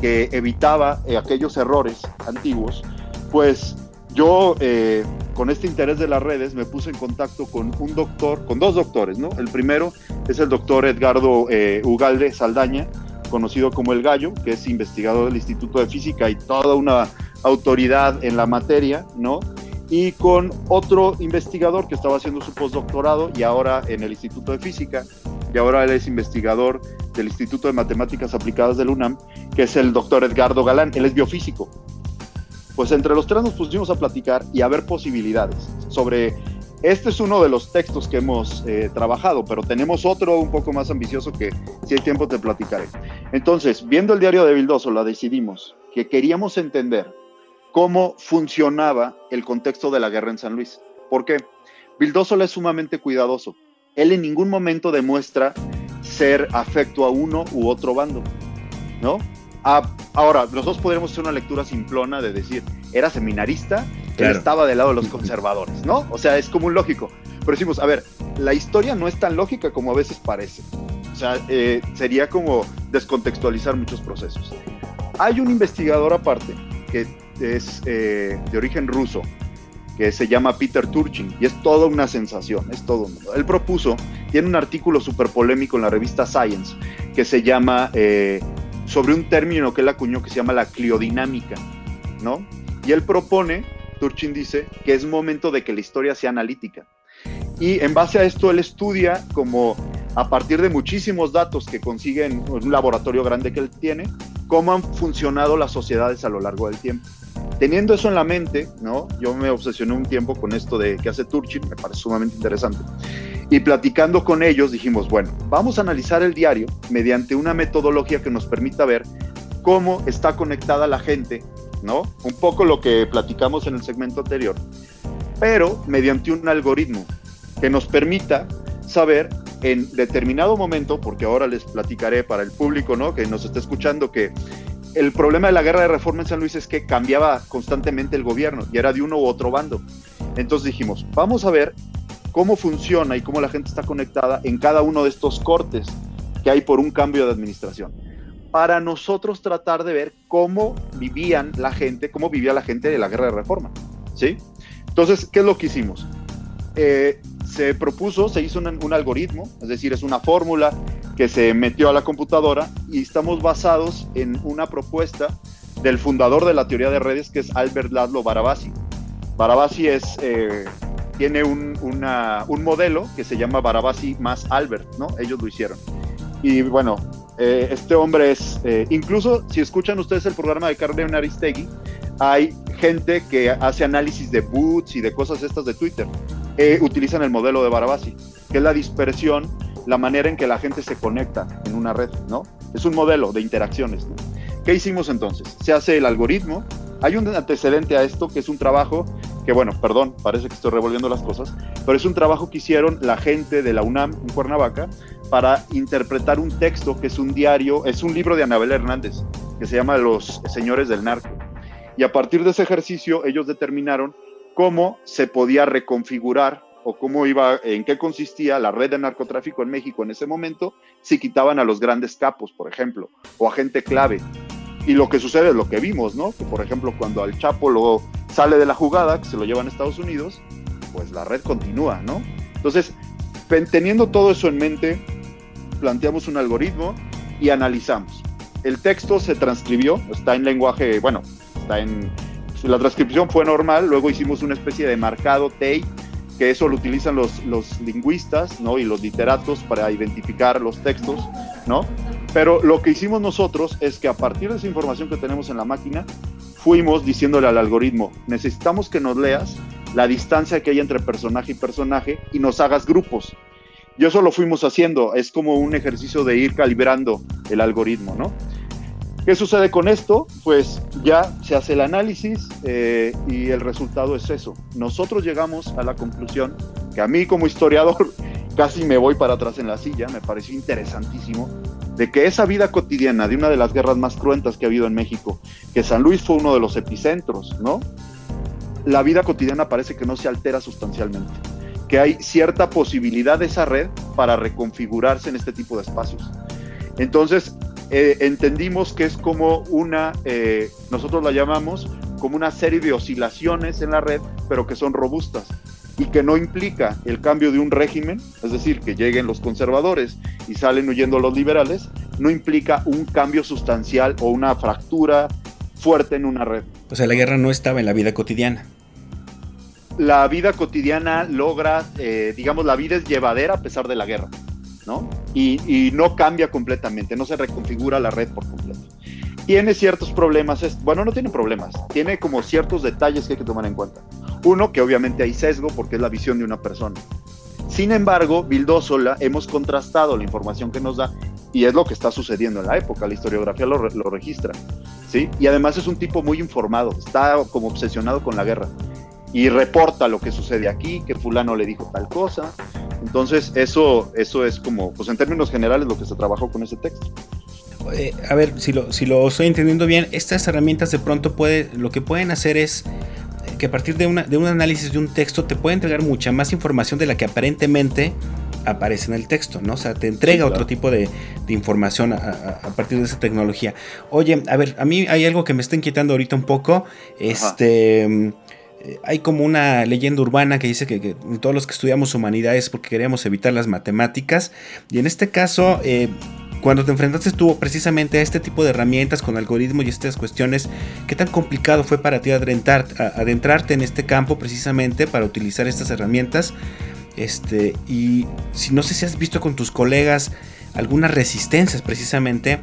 que evitaba eh, aquellos errores antiguos, pues yo eh, con este interés de las redes me puse en contacto con un doctor, con dos doctores, ¿no? El primero es el doctor Edgardo eh, Ugalde Saldaña, conocido como el Gallo, que es investigador del Instituto de Física y toda una autoridad en la materia, ¿no? Y con otro investigador que estaba haciendo su postdoctorado y ahora en el Instituto de Física, y ahora él es investigador del Instituto de Matemáticas Aplicadas del UNAM, que es el doctor Edgardo Galán, él es biofísico. Pues entre los tres nos pusimos a platicar y a ver posibilidades sobre este es uno de los textos que hemos eh, trabajado, pero tenemos otro un poco más ambicioso que si hay tiempo te platicaré. Entonces, viendo el diario de Vildósola, decidimos que queríamos entender cómo funcionaba el contexto de la guerra en San Luis. ¿Por qué? Vildósola es sumamente cuidadoso. Él en ningún momento demuestra ser afecto a uno u otro bando, ¿no? Ah, ahora, nosotros podríamos hacer una lectura simplona de decir, era seminarista él estaba del lado de los conservadores, ¿no? O sea, es como un lógico. Pero decimos, a ver, la historia no es tan lógica como a veces parece. O sea, eh, sería como descontextualizar muchos procesos. Hay un investigador aparte que es eh, de origen ruso, que se llama Peter Turchin, y es toda una sensación, es todo. Él propuso, tiene un artículo súper polémico en la revista Science, que se llama, eh, sobre un término que él acuñó que se llama la cliodinámica, ¿no? Y él propone Turchin dice que es momento de que la historia sea analítica. Y en base a esto él estudia como a partir de muchísimos datos que consigue en un laboratorio grande que él tiene, cómo han funcionado las sociedades a lo largo del tiempo. teniendo eso en la mente, ¿no? Yo me obsesioné un tiempo con esto de que hace Turchin, me parece sumamente interesante. Y platicando con ellos dijimos, bueno, vamos a analizar el diario mediante una metodología que nos permita ver cómo está conectada la gente, ¿no? Un poco lo que platicamos en el segmento anterior, pero mediante un algoritmo que nos permita saber en determinado momento, porque ahora les platicaré para el público, ¿no? Que nos está escuchando que el problema de la guerra de reforma en San Luis es que cambiaba constantemente el gobierno y era de uno u otro bando. Entonces dijimos, vamos a ver cómo funciona y cómo la gente está conectada en cada uno de estos cortes que hay por un cambio de administración. Para nosotros tratar de ver cómo vivían la gente, cómo vivía la gente de la guerra de reforma. ¿Sí? Entonces, ¿qué es lo que hicimos? Eh, se propuso, se hizo un, algoritmo, es decir, es una fórmula que se metió a la computadora y estamos basados en una propuesta del fundador de la teoría de redes, que es Albert Laszlo Barabasi. Barabasi es, eh, tiene un, un, modelo que se llama Barabasi más Albert, ¿no? Ellos lo hicieron. Y bueno, eh, este hombre es, eh, incluso si escuchan ustedes el programa de Carmen Aristegui, hay gente que hace análisis de boots y de cosas estas de Twitter. utilizan el modelo de Barabasi, que es la dispersión la manera en que la gente se conecta en una red, ¿no? Es un modelo de interacciones. ¿Qué hicimos entonces? Se hace el algoritmo. Hay un antecedente a esto que es un trabajo que, bueno, perdón, parece que estoy revolviendo las cosas, pero es un trabajo que hicieron la gente de la UNAM en Cuernavaca para interpretar un texto que es un diario, es un libro de Anabel Hernández, que se llama Los Señores del Narco. Y a partir de ese ejercicio ellos determinaron cómo se podía reconfigurar o cómo iba, en qué consistía la red de narcotráfico en México en ese momento, si quitaban a los grandes capos, por ejemplo, o a gente clave. Y lo que sucede es lo que vimos, ¿no? Que por ejemplo, cuando al Chapo lo sale de la jugada, que se lo llevan a Estados Unidos, pues la red continúa, ¿no? Entonces, teniendo todo eso en mente, planteamos un algoritmo y analizamos. El texto se transcribió, está en lenguaje, bueno, está en la transcripción fue normal, luego hicimos una especie de marcado TEI que eso lo utilizan los, los lingüistas ¿no? y los literatos para identificar los textos, ¿no? Pero lo que hicimos nosotros es que a partir de esa información que tenemos en la máquina, fuimos diciéndole al algoritmo, necesitamos que nos leas la distancia que hay entre personaje y personaje y nos hagas grupos. Y eso lo fuimos haciendo, es como un ejercicio de ir calibrando el algoritmo, ¿no? ¿Qué sucede con esto? Pues ya se hace el análisis eh, y el resultado es eso. Nosotros llegamos a la conclusión que a mí como historiador casi me voy para atrás en la silla, me pareció interesantísimo, de que esa vida cotidiana de una de las guerras más cruentas que ha habido en México, que San Luis fue uno de los epicentros, ¿no? La vida cotidiana parece que no se altera sustancialmente, que hay cierta posibilidad de esa red para reconfigurarse en este tipo de espacios. Entonces, eh, entendimos que es como una, eh, nosotros la llamamos como una serie de oscilaciones en la red, pero que son robustas y que no implica el cambio de un régimen, es decir, que lleguen los conservadores y salen huyendo los liberales, no implica un cambio sustancial o una fractura fuerte en una red. O sea, la guerra no estaba en la vida cotidiana. La vida cotidiana logra, eh, digamos, la vida es llevadera a pesar de la guerra. ¿no? Y, no cambia completamente, no se reconfigura la red por completo. Tiene ciertos problemas, bueno, no tiene problemas, tiene como ciertos detalles que hay que tomar en cuenta. Uno, que obviamente hay sesgo porque es la visión de una persona. Sin embargo, Sola hemos contrastado la información que nos da y es lo que está sucediendo en la época, la historiografía lo, lo registra, ¿sí? Y además es un tipo muy informado, está como obsesionado con la guerra y reporta lo que sucede aquí, que fulano le dijo tal cosa. Entonces, eso, eso es como, pues en términos generales, lo que se trabajó con ese texto. Eh, a ver, si lo, si lo estoy entendiendo bien, estas herramientas de pronto puede, lo que pueden hacer es que a partir de, una, de un análisis de un texto te puede entregar mucha más información de la que aparentemente aparece en el texto, ¿no? O sea, te entrega otro tipo de, información a, partir de esa tecnología. Oye, a ver, a mí hay algo que me está inquietando ahorita un poco. Este. Eh, hay como una leyenda urbana que dice que, todos los que estudiamos humanidades porque queríamos evitar las matemáticas. Y en este caso, eh, cuando te enfrentaste tú precisamente a este tipo de herramientas con algoritmos y estas cuestiones, ¿qué tan complicado fue para ti adentrarte en este campo precisamente para utilizar estas herramientas? Este, y si no sé si has visto con tus colegas algunas resistencias precisamente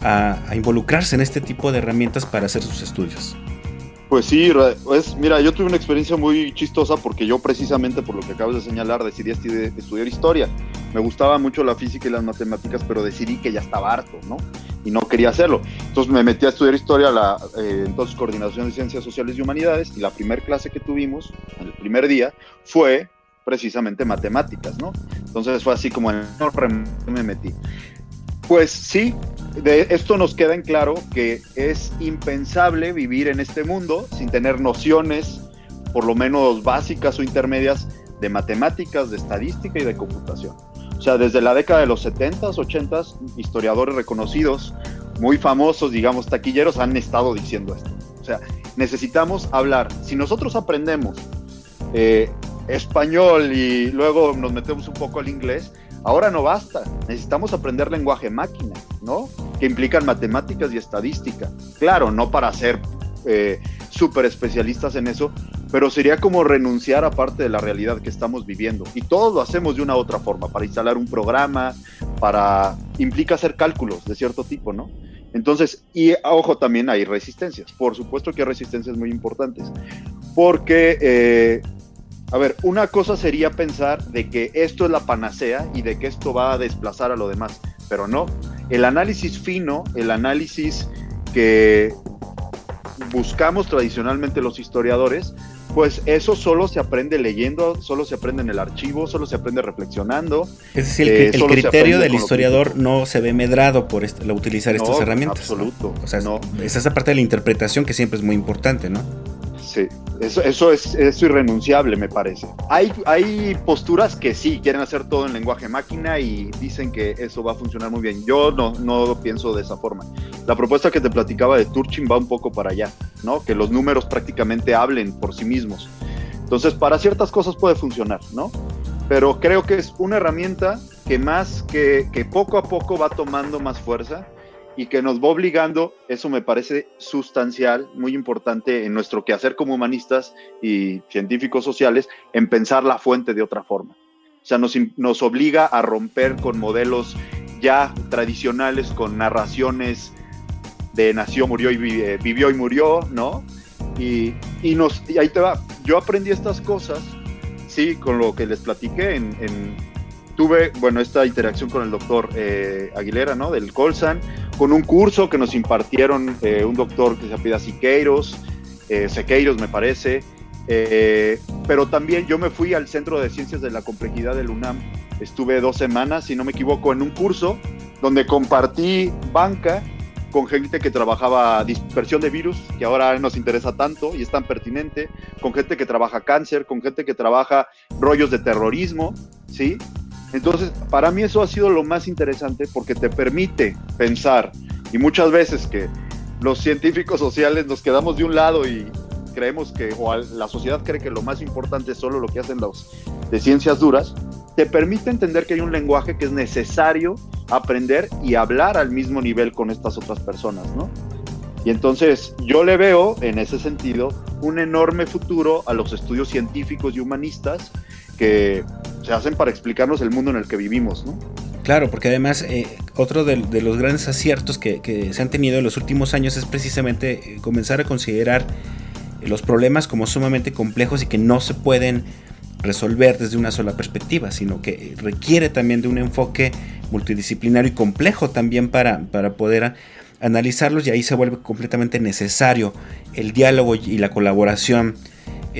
a involucrarse en este tipo de herramientas para hacer sus estudios. Pues sí, mira, yo tuve una experiencia muy chistosa porque yo precisamente por lo que acabas de señalar decidí estudiar historia. Me gustaba mucho la física y las matemáticas, pero decidí que ya estaba harto, ¿no? Y no quería hacerlo. Entonces me metí a estudiar historia, la eh, entonces coordinación de ciencias sociales y humanidades, y la primera clase que tuvimos, el primer día, fue precisamente matemáticas, ¿no? Entonces fue así como en el me metí. Pues sí, de esto nos queda en claro que es impensable vivir en este mundo sin tener nociones, por lo menos básicas o intermedias, de matemáticas, de estadística y de computación. O sea, desde la década de los 70s, 80s, historiadores reconocidos, muy famosos, digamos, taquilleros, han estado diciendo esto. O sea, necesitamos hablar. Si nosotros aprendemos eh, español y luego nos metemos un poco al inglés, Ahora no basta, necesitamos aprender lenguaje máquina, ¿no? Que implican matemáticas y estadística. Claro, no para ser eh, súper especialistas en eso, pero sería como renunciar a parte de la realidad que estamos viviendo. Y todos lo hacemos de una u otra forma, para instalar un programa, para... implica hacer cálculos de cierto tipo, ¿no? Entonces, y ojo, también hay resistencias. Por supuesto que hay resistencias muy importantes, porque eh, a ver, una cosa sería pensar de que esto es la panacea y de que esto va a desplazar a lo demás, pero no. El análisis fino, el análisis que buscamos tradicionalmente los historiadores, pues eso solo se aprende leyendo, solo se aprende en el archivo, solo se aprende reflexionando. Es decir, el, eh, criterio del historiador no se ve medrado por utilizar estas herramientas. Absoluto. O sea, es esa parte de la interpretación que siempre es muy importante, ¿no? Sí, eso, eso es, irrenunciable, me parece. Hay, hay posturas que sí, quieren hacer todo en lenguaje máquina y dicen que eso va a funcionar muy bien. Yo no, no pienso de esa forma. La propuesta que te platicaba de Turchin va un poco para allá, ¿no? Que los números prácticamente hablen por sí mismos. Entonces, para ciertas cosas puede funcionar, ¿no? Pero creo que es una herramienta que más que, que poco a poco va tomando más fuerza y que nos va obligando, eso me parece sustancial, muy importante en nuestro quehacer como humanistas y científicos sociales, en pensar la fuente de otra forma. O sea, nos, nos obliga a romper con modelos ya tradicionales, con narraciones de nació, murió y eh, vivió y murió, ¿no? Y, y, nos, y ahí te va. Yo aprendí estas cosas, sí, con lo que les platiqué en, en tuve, bueno, esta interacción con el doctor eh, Aguilera, ¿no? Del Colsan, con un curso que nos impartieron eh, un doctor que se apida Siqueiros, eh, Sequeiros me parece, pero también yo me fui al Centro de Ciencias de la Complejidad del UNAM, estuve dos semanas, si no me equivoco, en un curso donde compartí banca con gente que trabajaba dispersión de virus, que ahora nos interesa tanto y es tan pertinente, con gente que trabaja cáncer, con gente que trabaja rollos de terrorismo, ¿sí? Entonces, para mí eso ha sido lo más interesante porque te permite pensar, y muchas veces que los científicos sociales nos quedamos de un lado y creemos que, o la sociedad cree que lo más importante es solo lo que hacen los de ciencias duras, te permite entender que hay un lenguaje que es necesario aprender y hablar al mismo nivel con estas otras personas, ¿no? Y entonces yo le veo en ese sentido un enorme futuro a los estudios científicos y humanistas que se hacen para explicarnos el mundo en el que vivimos, ¿no? Claro, porque además eh, otro de, los grandes aciertos que, se han tenido en los últimos años es precisamente eh, comenzar a considerar los problemas como sumamente complejos y que no se pueden resolver desde una sola perspectiva, sino que requiere también de un enfoque multidisciplinario y complejo también para, para poder analizarlos y ahí se vuelve completamente necesario el diálogo y la colaboración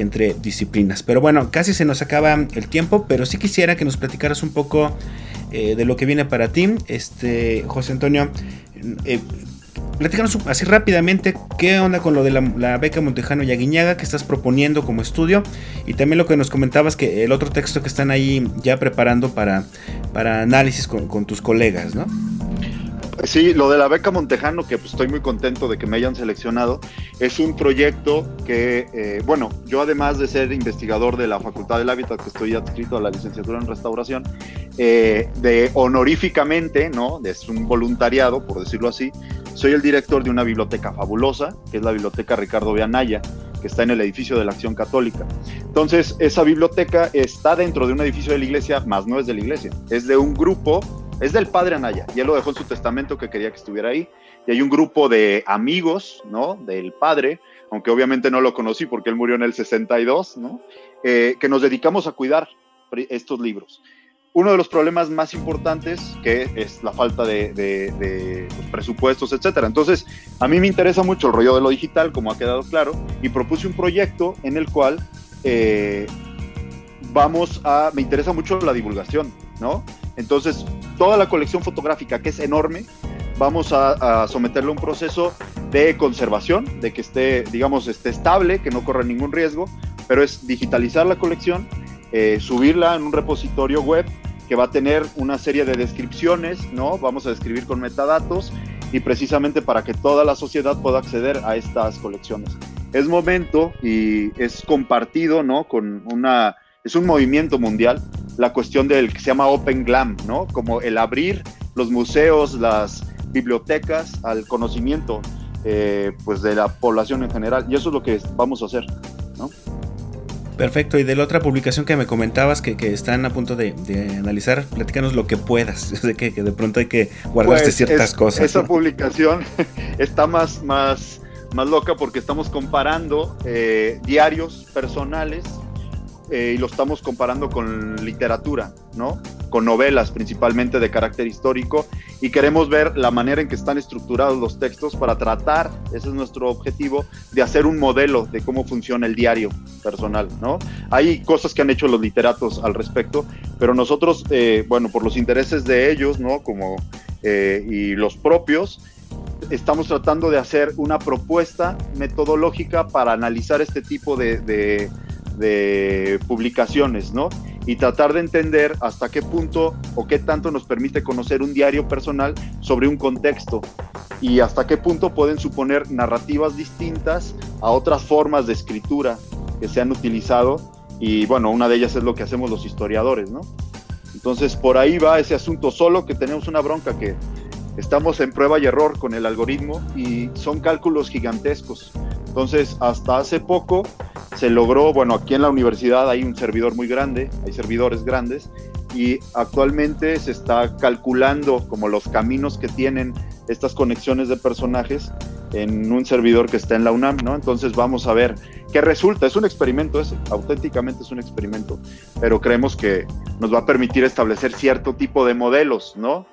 entre disciplinas. Pero bueno, casi se nos acaba el tiempo, pero sí quisiera que nos platicaras un poco eh, de lo que viene para ti, este, José Antonio. Eh, así rápidamente qué onda con lo de la, beca Montejano y Aguiñaga que estás proponiendo como estudio y también lo que nos comentabas que el otro texto que están ahí ya preparando para, para análisis con tus colegas, ¿no? Sí, lo de la beca Montejano, que pues, estoy muy contento de que me hayan seleccionado, es un proyecto que, eh, bueno, yo además de ser investigador de la Facultad del Hábitat, que estoy adscrito a la licenciatura en restauración, eh, de honoríficamente, ¿no? Es un voluntariado, por decirlo así, soy el director de una biblioteca fabulosa, que es la Biblioteca Ricardo Vianaya, que está en el edificio de la Acción Católica. Entonces, esa biblioteca está dentro de un edificio de la iglesia, más no es de la iglesia, es de un grupo es del padre Anaya, y él lo dejó en su testamento que quería que estuviera ahí. y hay un grupo de amigos, ¿no? Del padre, aunque obviamente no lo conocí porque él murió en el 62, ¿no? Eh, que nos dedicamos a cuidar estos libros. Uno de los problemas más importantes que es la falta de, presupuestos, etcétera. Entonces, a mí me interesa mucho el rollo de lo digital, como ha quedado claro, y propuse un proyecto en el cual eh, vamos a, me interesa mucho la divulgación, ¿no? Entonces, toda la colección fotográfica, que es enorme, vamos a, someterle a un proceso de conservación, de que esté, digamos, esté estable, que no corra ningún riesgo, pero es digitalizar la colección, eh, subirla en un repositorio web que va a tener una serie de descripciones, ¿no? Vamos a describir con metadatos y precisamente para que toda la sociedad pueda acceder a estas colecciones. Es momento y es compartido, ¿no? Con una, es un movimiento mundial, la cuestión del que se llama Open Glam, ¿no? Como el abrir los museos, las bibliotecas al conocimiento eh, pues de la población en general. Y eso es lo que vamos a hacer. ¿no? Perfecto, y de la otra publicación que me comentabas que, están a punto de, analizar, platícanos lo que puedas. Yo sé que, de pronto hay que guardarse pues, ciertas cosas. Esa publicación está más, más, más loca porque estamos comparando eh, diarios personales eh, y lo estamos comparando con literatura, ¿no? Con novelas principalmente de carácter histórico y queremos ver la manera en que están estructurados los textos para tratar, ese es nuestro objetivo, de hacer un modelo de cómo funciona el diario personal, ¿no? Hay cosas que han hecho los literatos al respecto, pero nosotros, eh, bueno, por los intereses de ellos, ¿no? Como, eh, y los propios, estamos tratando de hacer una propuesta metodológica para analizar este tipo de de publicaciones, ¿no? Y tratar de entender hasta qué punto o qué tanto nos permite conocer un diario personal sobre un contexto y hasta qué punto pueden suponer narrativas distintas a otras formas de escritura que se han utilizado y bueno, una de ellas es lo que hacemos los historiadores, ¿no? Entonces por ahí va ese asunto, solo que tenemos una bronca que estamos en prueba y error con el algoritmo y son cálculos gigantescos. Entonces, hasta hace poco se logró, bueno, aquí en la universidad hay un servidor muy grande, hay servidores grandes, y actualmente se está calculando como los caminos que tienen estas conexiones de personajes en un servidor que está en la UNAM, ¿no? Entonces vamos a ver qué resulta. Es un experimento ese, auténticamente es un experimento, pero creemos que nos va a permitir establecer cierto tipo de modelos, ¿no?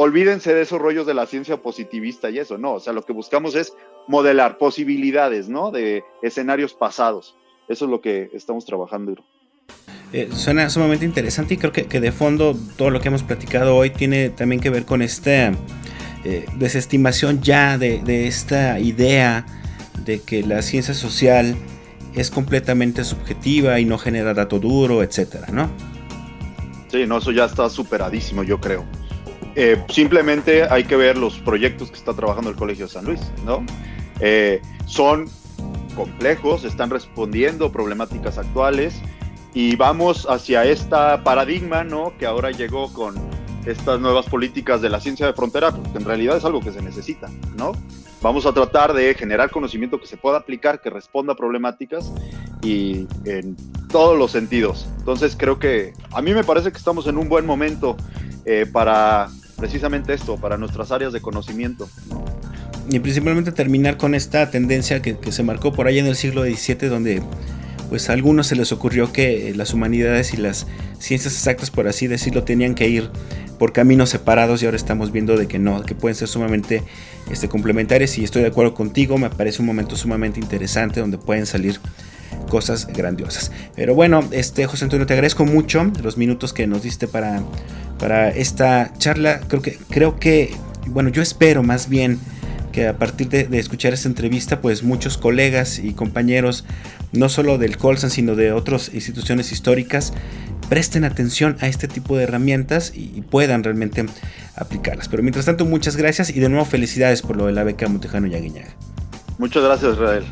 olvídense de esos rollos de la ciencia positivista y eso, no, o sea, lo que buscamos es modelar posibilidades, ¿no? De escenarios pasados. Eso es lo que estamos trabajando. Eh, suena sumamente interesante y creo que, de fondo todo lo que hemos platicado hoy tiene también que ver con esta eh, desestimación ya de, de, esta idea de que la ciencia social es completamente subjetiva y no genera dato duro, etcétera, ¿no? Sí, no, eso ya está superadísimo, yo creo. Eh, simplemente hay que ver los proyectos que está trabajando el Colegio de San Luis, ¿no? Eh, son complejos, están respondiendo problemáticas actuales y vamos hacia esta paradigma, ¿no? Que ahora llegó con estas nuevas políticas de la ciencia de frontera, porque en realidad es algo que se necesita, ¿no? Vamos a tratar de generar conocimiento que se pueda aplicar, que responda a problemáticas y en todos los sentidos. Entonces creo que a mí me parece que estamos en un buen momento eh, para precisamente esto, para nuestras áreas de conocimiento. Y principalmente terminar con esta tendencia que, se marcó por ahí en el siglo XVII, donde pues a algunos se les ocurrió que las humanidades y las ciencias exactas, por así decirlo, tenían que ir por caminos separados y ahora estamos viendo de que no, que pueden ser sumamente este, complementarios y estoy de acuerdo contigo, me parece un momento sumamente interesante donde pueden salir cosas grandiosas. Pero bueno, este José Antonio, te agradezco mucho los minutos que nos diste para, para esta charla. Creo que, creo que, bueno, yo espero más bien que a partir de, escuchar esta entrevista, pues muchos colegas y compañeros, no solo del Colsan, sino de otras instituciones históricas, presten atención a este tipo de herramientas y, puedan realmente aplicarlas. Pero mientras tanto, muchas gracias y de nuevo felicidades por lo de la beca Montejano Yaguiñaga. Muchas gracias, Israel.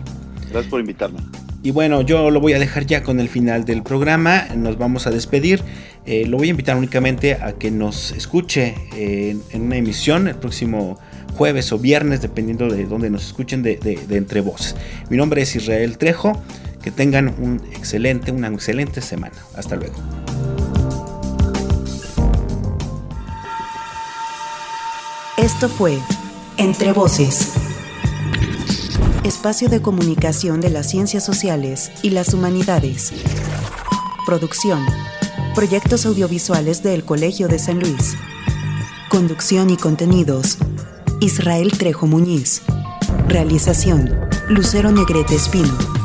Gracias por invitarme. Y bueno, yo lo voy a dejar ya con el final del programa. Nos vamos a despedir. Eh, lo voy a invitar únicamente a que nos escuche en, una emisión el próximo jueves o viernes, dependiendo de dónde nos escuchen, de, de Entre Voces. Mi nombre es Israel Trejo. Que tengan un excelente, una excelente semana. Hasta luego. Esto fue Entre Voces. Espacio de comunicación de las ciencias sociales y las humanidades. Producción. Proyectos audiovisuales del Colegio de San Luis. Conducción y contenidos. Israel Trejo Muñiz. Realización. Lucero Negrete Espino.